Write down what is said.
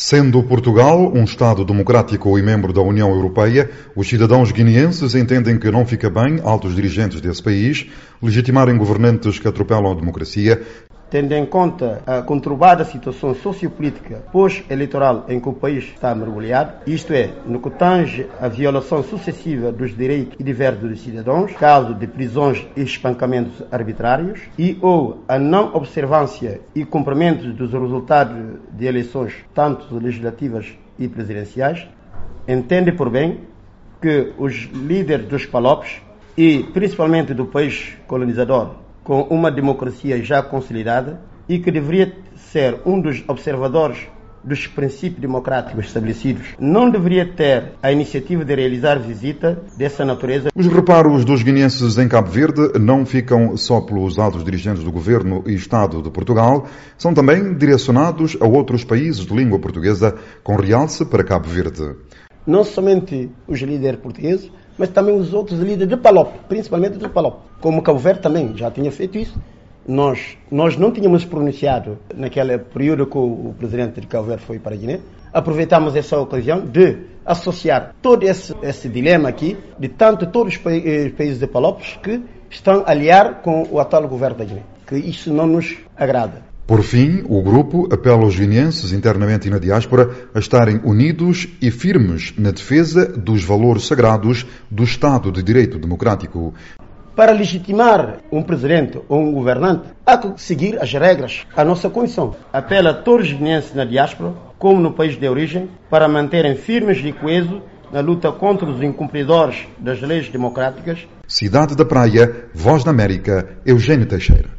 Sendo Portugal um Estado democrático e membro da União Europeia, os cidadãos guineenses entendem que não fica bem altos dirigentes desse país legitimarem governantes que atropelam a democracia, tendo em conta a conturbada situação sociopolítica pós-eleitoral em que o país está mergulhado, isto é, no que tange à violação sucessiva dos direitos e deveres dos cidadãos, caso de prisões e espancamentos arbitrários, e ou a não observância e cumprimento dos resultados de eleições, tanto legislativas e presidenciais, entende por bem que os líderes dos palopes e principalmente do país colonizador com uma democracia já consolidada e que deveria ser um dos observadores dos princípios democráticos estabelecidos, não deveria ter a iniciativa de realizar visita dessa natureza. Os reparos dos guineenses em Cabo Verde não ficam só pelos altos dirigentes do governo e Estado de Portugal, são também direcionados a outros países de língua portuguesa, com realce para Cabo Verde. Não somente os líderes portugueses, mas também os outros líderes de Palop, principalmente de Palop. Como Cabo Verde também já tinha feito isso. Nós, nós não tínhamos pronunciado naquele período que o presidente de Cabo Verde foi para a Guiné. Aproveitamos essa ocasião de associar todo esse, esse dilema aqui, de tanto todos os eh, países de Palopes que estão a aliar com o atual governo da Guiné. Que isso não nos agrada. Por fim, o grupo apela aos guineenses internamente e na diáspora a estarem unidos e firmes na defesa dos valores sagrados do Estado de Direito Democrático. Para legitimar um presidente ou um governante, há que seguir as regras, a nossa Constituição. Apela a todos os guineenses na diáspora, como no país de origem, para manterem firmes e coesos na luta contra os incumpridores das leis democráticas. Cidade da Praia, Voz da América, Eugênio Teixeira.